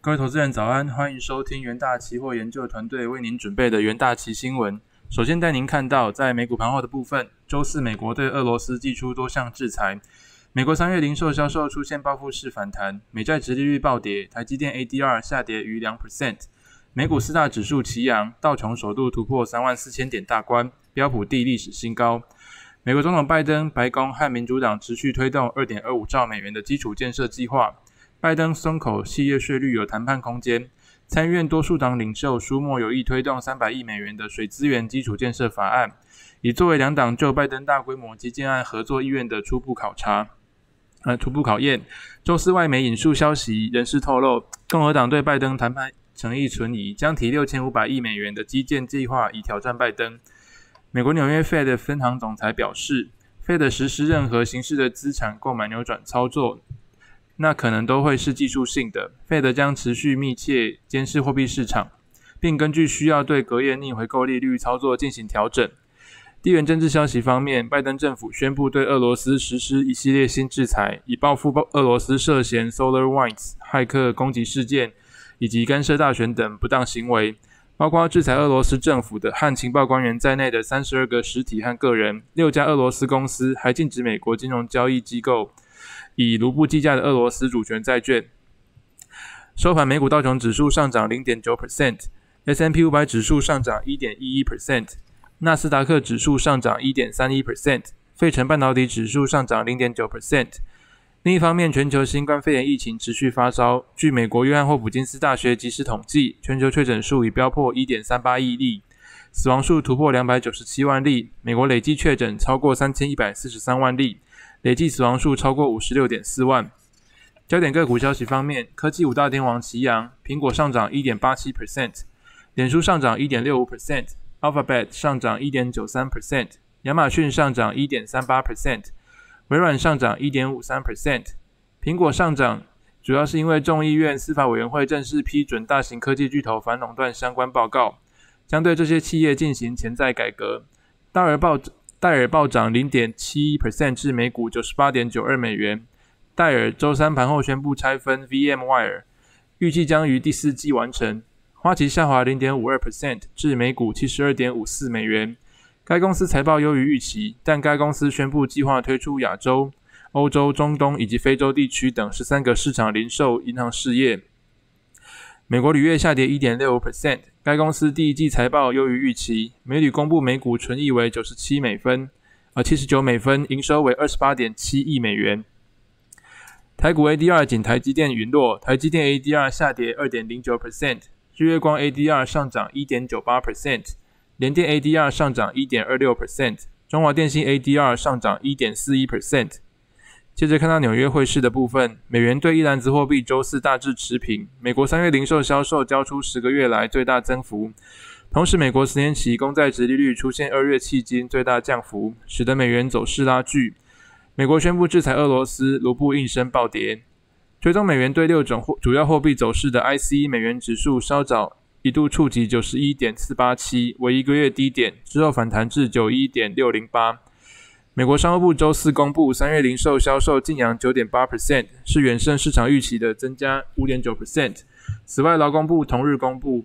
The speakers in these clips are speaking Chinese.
各位投资人早安，欢迎收听元大期货研究团队为您准备的元大期新闻。首先带您看到，在美股盘后的部分，周四美国对俄罗斯寄出多项制裁，美国三月零售销售出现报复式反弹，美债直利率暴跌，台积电 ADR 下跌逾两 percent。美股四大指数齐扬，道琼首度突破三万四千点大关，标普地历史新高。美国总统拜登白宫和民主党持续推动二点二五兆美元的基础建设计划。拜登松口企业税率有谈判空间。参院多数党领袖舒默有意推动三百亿美元的水资源基础建设法案，以作为两党就拜登大规模基建案合作意愿的初步考察。呃，初步考验。周四外媒引述消息人士透露，共和党对拜登谈判。诚意存疑，将提六千五百亿美元的基建计划以挑战拜登。美国纽约 Fed 分行总裁表示，Fed 实施任何形式的资产购买扭转操作，那可能都会是技术性的。Fed 将持续密切监视货币市场，并根据需要对隔夜逆回购利率操作进行调整。地缘政治消息方面，拜登政府宣布对俄罗斯实施一系列新制裁，以报复俄罗斯涉嫌 SolarWinds 骇客攻击事件。以及干涉大选等不当行为，包括制裁俄罗斯政府的和情报官员在内的三十二个实体和个人，六家俄罗斯公司还禁止美国金融交易机构以卢布计价的俄罗斯主权债券。收盘，美股道琼指数上涨零点九 percent，S M P 五百指数上涨一点一一 percent，纳斯达克指数上涨一点三一 percent，费城半导体指数上涨零点九 percent。另一方面，全球新冠肺炎疫情持续发烧。据美国约翰霍普金斯大学即时统计，全球确诊数已飙破1.38亿例，死亡数突破297万例。美国累计确诊超过3143万例，累计死亡数超过56.4万。焦点个股消息方面，科技五大天王齐扬，苹果上涨1.87%，脸书上涨 1.65%，Alphabet 上涨1.93%，亚马逊上涨1.38%。微软上涨一点五三 percent，苹果上涨主要是因为众议院司法委员会正式批准大型科技巨头反垄断相关报告，将对这些企业进行潜在改革。戴尔暴戴尔暴涨零点七 percent 至每股九十八点九二美元。戴尔周三盘后宣布拆分 VMware，预计将于第四季完成。花旗下滑零点五二 percent 至每股七十二点五四美元。该公司财报优于预期，但该公司宣布计划推出亚洲、欧洲、中东以及非洲地区等十三个市场零售银行事业。美国铝业下跌一点六五 percent，该公司第一季财报优于预期，美铝公布每股纯益为九十七美分，而七十九美分，营收为二十八点七亿美元。台股 ADR 仅台积电陨落，台积电 ADR 下跌二点零九 percent，日月光 ADR 上涨一点九八 percent。联电 ADR 上涨一点二六 percent，中华电信 ADR 上涨一点四一 percent。接着看到纽约汇市的部分，美元兑一篮子货币周四大致持平。美国三月零售销售交出十个月来最大增幅，同时美国十年期公债殖利率出现二月迄今最大降幅，使得美元走势拉锯。美国宣布制裁俄罗斯，卢布应声暴跌。追踪美元对六种货主要货币走势的 ICE 美元指数稍早。一度触及九十一点四八七，为一个月低点，之后反弹至九一点六零八。美国商务部周四公布，三月零售销售净扬九点八 percent，是远胜市场预期的增加五点九 percent。此外，劳工部同日公布，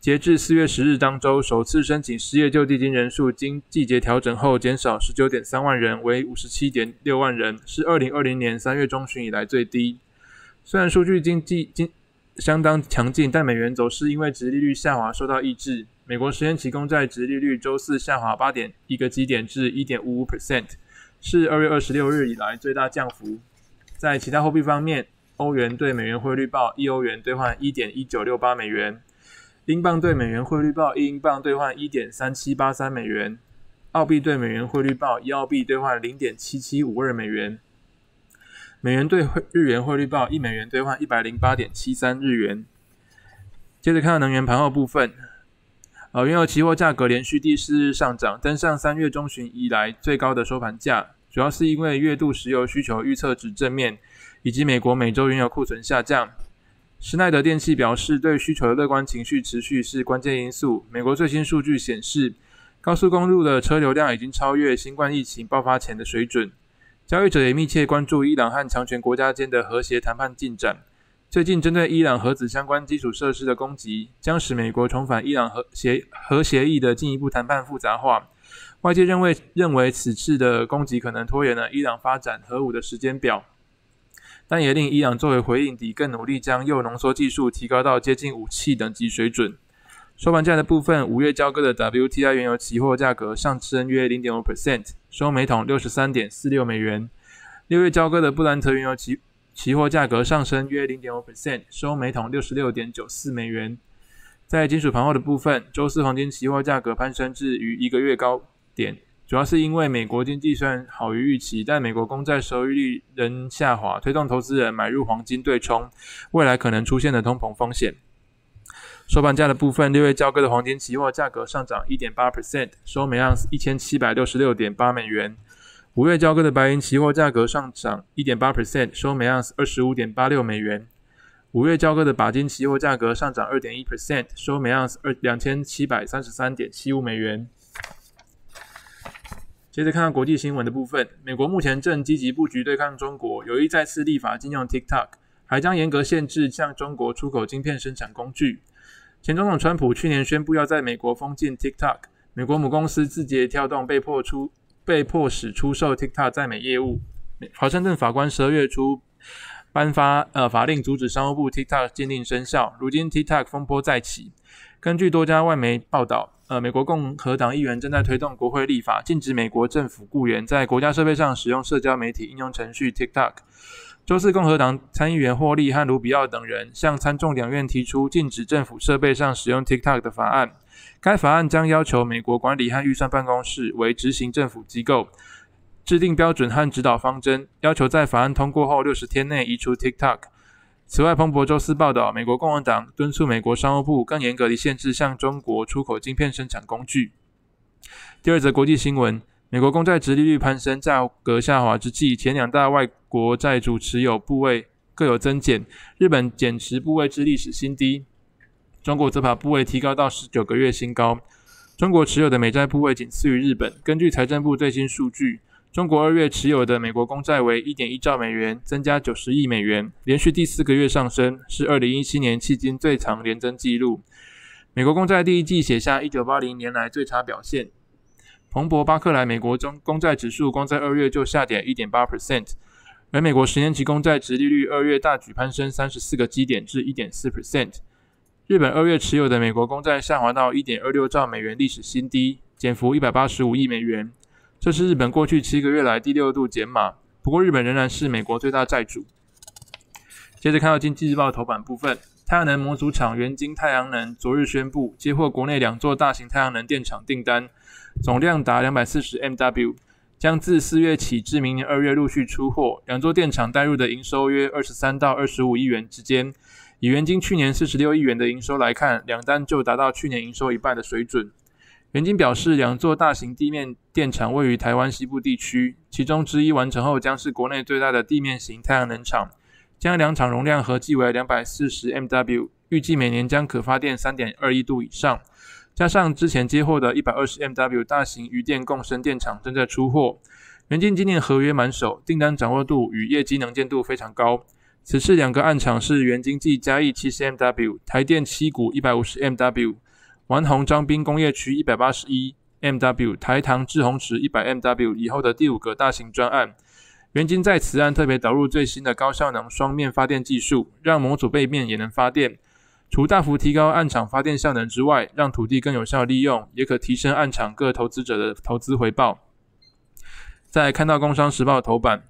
截至四月十日当周，首次申请失业救济金人数经季节调整后减少十九点三万人，为五十七点六万人，是二零二零年三月中旬以来最低。虽然数据经济经相当强劲，但美元走势因为殖利率下滑受到抑制。美国十年期公债殖利率周四下滑八点一个基点至一点五五 percent，是二月二十六日以来最大降幅。在其他货币方面，欧元对美元汇率报一欧元兑换一点一九六八美元，英镑对美元汇率报一英镑兑换一点三七八三美元，澳币对美元汇率报一澳币兑换零点七七五二美元。美元兑日元汇率报一美元兑换一百零八点七三日元。接着看到能源盘后部分，呃，原油期货价格连续第四日上涨，登上三月中旬以来最高的收盘价，主要是因为月度石油需求预测值正面，以及美国每周原油库存下降。施耐德电器表示，对需求的乐观情绪持续是关键因素。美国最新数据显示，高速公路的车流量已经超越新冠疫情爆发前的水准。交易者也密切关注伊朗和强权国家间的和谐谈判进展。最近针对伊朗核子相关基础设施的攻击，将使美国重返伊朗核协核协议的进一步谈判复杂化。外界认为认为此次的攻击可能拖延了伊朗发展核武的时间表，但也令伊朗作为回应底更努力将铀浓缩技术提高到接近武器等级水准。收盘价的部分，五月交割的 WTI 原油期货价格上升约零点五 percent，收每桶六十三点四六美元。六月交割的布兰特原油期期货价格上升约零点五 percent，收每桶六十六点九四美元。在金属盘后的部分，周四黄金期货价格攀升至逾一个月高点，主要是因为美国经济虽然好于预期，但美国公债收益率仍下滑，推动投资人买入黄金对冲未来可能出现的通膨风险。收盘价的部分，六月交割的黄金期货价格上涨一点八 percent，收每盎司一千七百六十六点八美元。五月交割的白银期货价格上涨一点八 percent，收每盎司二十五点八六美元。五月交割的钯金期货价格上涨二点一 percent，收每盎司二两千七百三十三点七五美元。接着看看国际新闻的部分，美国目前正积极布局对抗中国，有意再次立法禁用 TikTok，还将严格限制向中国出口晶片生产工具。前总统川普去年宣布要在美国封禁 TikTok，美国母公司字节跳动被迫出。被迫使出售 TikTok 在美业务。华盛顿法官十二月初颁发呃法令，阻止商务部 TikTok 禁令生效。如今 TikTok 风波再起。根据多家外媒报道，呃，美国共和党议员正在推动国会立法，禁止美国政府雇员在国家设备上使用社交媒体应用程序 TikTok。周四，共和党参议员霍利和卢比奥等人向参众两院提出禁止政府设备上使用 TikTok 的法案。该法案将要求美国管理和预算办公室为执行政府机构，制定标准和指导方针，要求在法案通过后六十天内移除 TikTok。此外，彭博周四报道，美国共和党敦促美国商务部更严格地限制向中国出口晶片生产工具。第二则国际新闻：美国公债直利率攀升，价格下滑之际，前两大外国债主持有部位各有增减，日本减持部位至历史新低。中国则把部位提高到十九个月新高。中国持有的美债部位仅次于日本。根据财政部最新数据，中国二月持有的美国公债为一点一兆美元，增加九十亿美元，连续第四个月上升，是二零一七年迄今最长连增纪录。美国公债第一季写下一九八零年来最差表现。彭博巴克莱美国中公债指数光在二月就下跌一点八 percent，而美国十年期公债直利率二月大举攀升三十四个基点至一点四 percent。日本二月持有的美国公债下滑到一点二六兆美元历史新低，减幅一百八十五亿美元。这是日本过去七个月来第六度减码。不过，日本仍然是美国最大债主。接着看到经济日报头版部分，太阳能模组厂元晶太阳能昨日宣布接获国内两座大型太阳能电厂订单，总量达两百四十 MW，将自四月起至明年二月陆续出货。两座电厂带入的营收约二十三到二十五亿元之间。以元晶去年四十六亿元的营收来看，两单就达到去年营收一半的水准。元晶表示，两座大型地面电厂位于台湾西部地区，其中之一完成后将是国内最大的地面型太阳能厂，将两厂容量合计为两百四十 MW，预计每年将可发电三点二亿度以上。加上之前接获的一百二十 MW 大型余电共生电厂正在出货，元晶今年合约满手，订单掌握度与业绩能见度非常高。此次两个暗场是原经济嘉义七十 MW、台电七股一百五十 MW、丸红张滨工业区一百八十一 MW、台糖智红池一百 MW 以后的第五个大型专案。原晶在此案特别导入最新的高效能双面发电技术，让模组背面也能发电。除大幅提高暗场发电效能之外，让土地更有效利用，也可提升暗场各投资者的投资回报。再看到《工商时报》头版。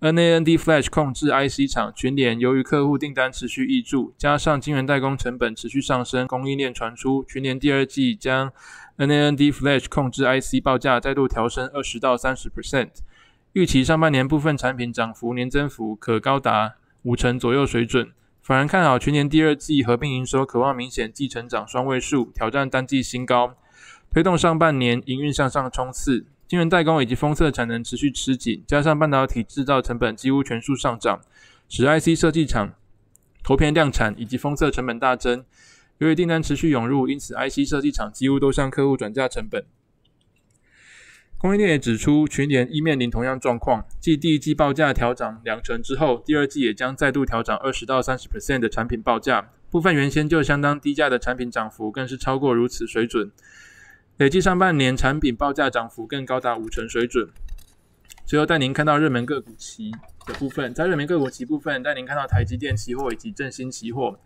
NAND Flash 控制 IC 厂群联，由于客户订单持续易注，加上晶圆代工成本持续上升，供应链传出群联第二季将 NAND Flash 控制 IC 报价再度调升二十到三十 percent，预期上半年部分产品涨幅年增幅可高达五成左右水准，反而看好群联第二季合并营收渴望明显季成长双位数，挑战单季新高，推动上半年营运向上冲刺。晶圆代工以及封测产能持续吃紧，加上半导体制造成本几乎全数上涨，使 IC 设计厂投片量产以及封测成本大增。由于订单持续涌入，因此 IC 设计厂几乎都向客户转嫁成本。供应链也指出，群联亦面临同样状况，继第一季报价调涨两成之后，第二季也将再度调涨二十到三十 percent 的产品报价。部分原先就相当低价的产品涨幅，更是超过如此水准。累计上半年产品报价涨幅更高达五成水准。最后带您看到热门个股期的部分，在热门个股期部分，带您看到台积电期货以及振兴期货。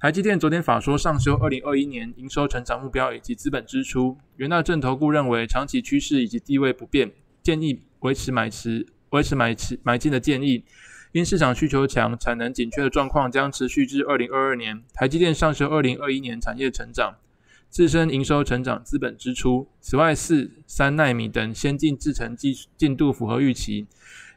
台积电昨天法说上修二零二一年营收成长目标以及资本支出。元大正投顾认为长期趋势以及地位不变，建议维持买持维持买持买进的建议。因市场需求强、产能紧缺的状况将持续至二零二二年。台积电上修二零二一年产业成长、自身营收成长、资本支出。此外，四三纳米等先进制程进进度符合预期。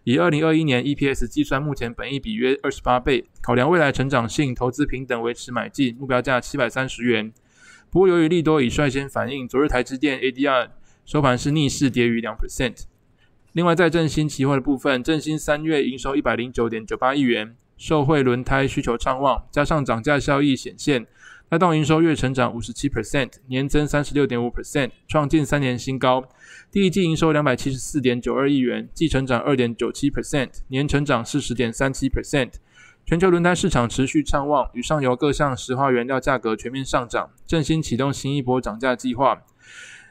以二零二一年 EPS 计算，目前本益比约二十八倍。考量未来成长性、投资平等，维持买进目标价七百三十元。不过，由于利多已率先反映，昨日台积电 ADR 收盘是逆势跌逾两 percent。另外，在振兴期货的部分，振兴三月营收一百零九点九八亿元，受惠轮胎需求畅旺，加上涨价效益显现。带动营收月成长五十七 percent，年增三十六点五 percent，创近三年新高。第一季营收两百七十四点九二亿元，季成长二点九七 percent，年成长四十点三七 percent。全球轮胎市场持续畅旺，与上游各项石化原料价格全面上涨，振兴启动新一波涨价计划。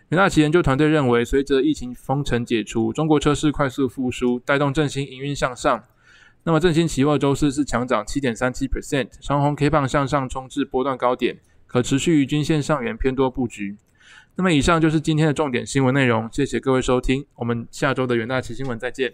元大旗研究团队认为，随着疫情封城解除，中国车市快速复苏，带动振兴营运向上。那么振兴期货周四是强涨七点三七 percent，长红 K 棒向上冲至波段高点，可持续于均线上缘偏多布局。那么以上就是今天的重点新闻内容，谢谢各位收听，我们下周的元大旗新闻再见。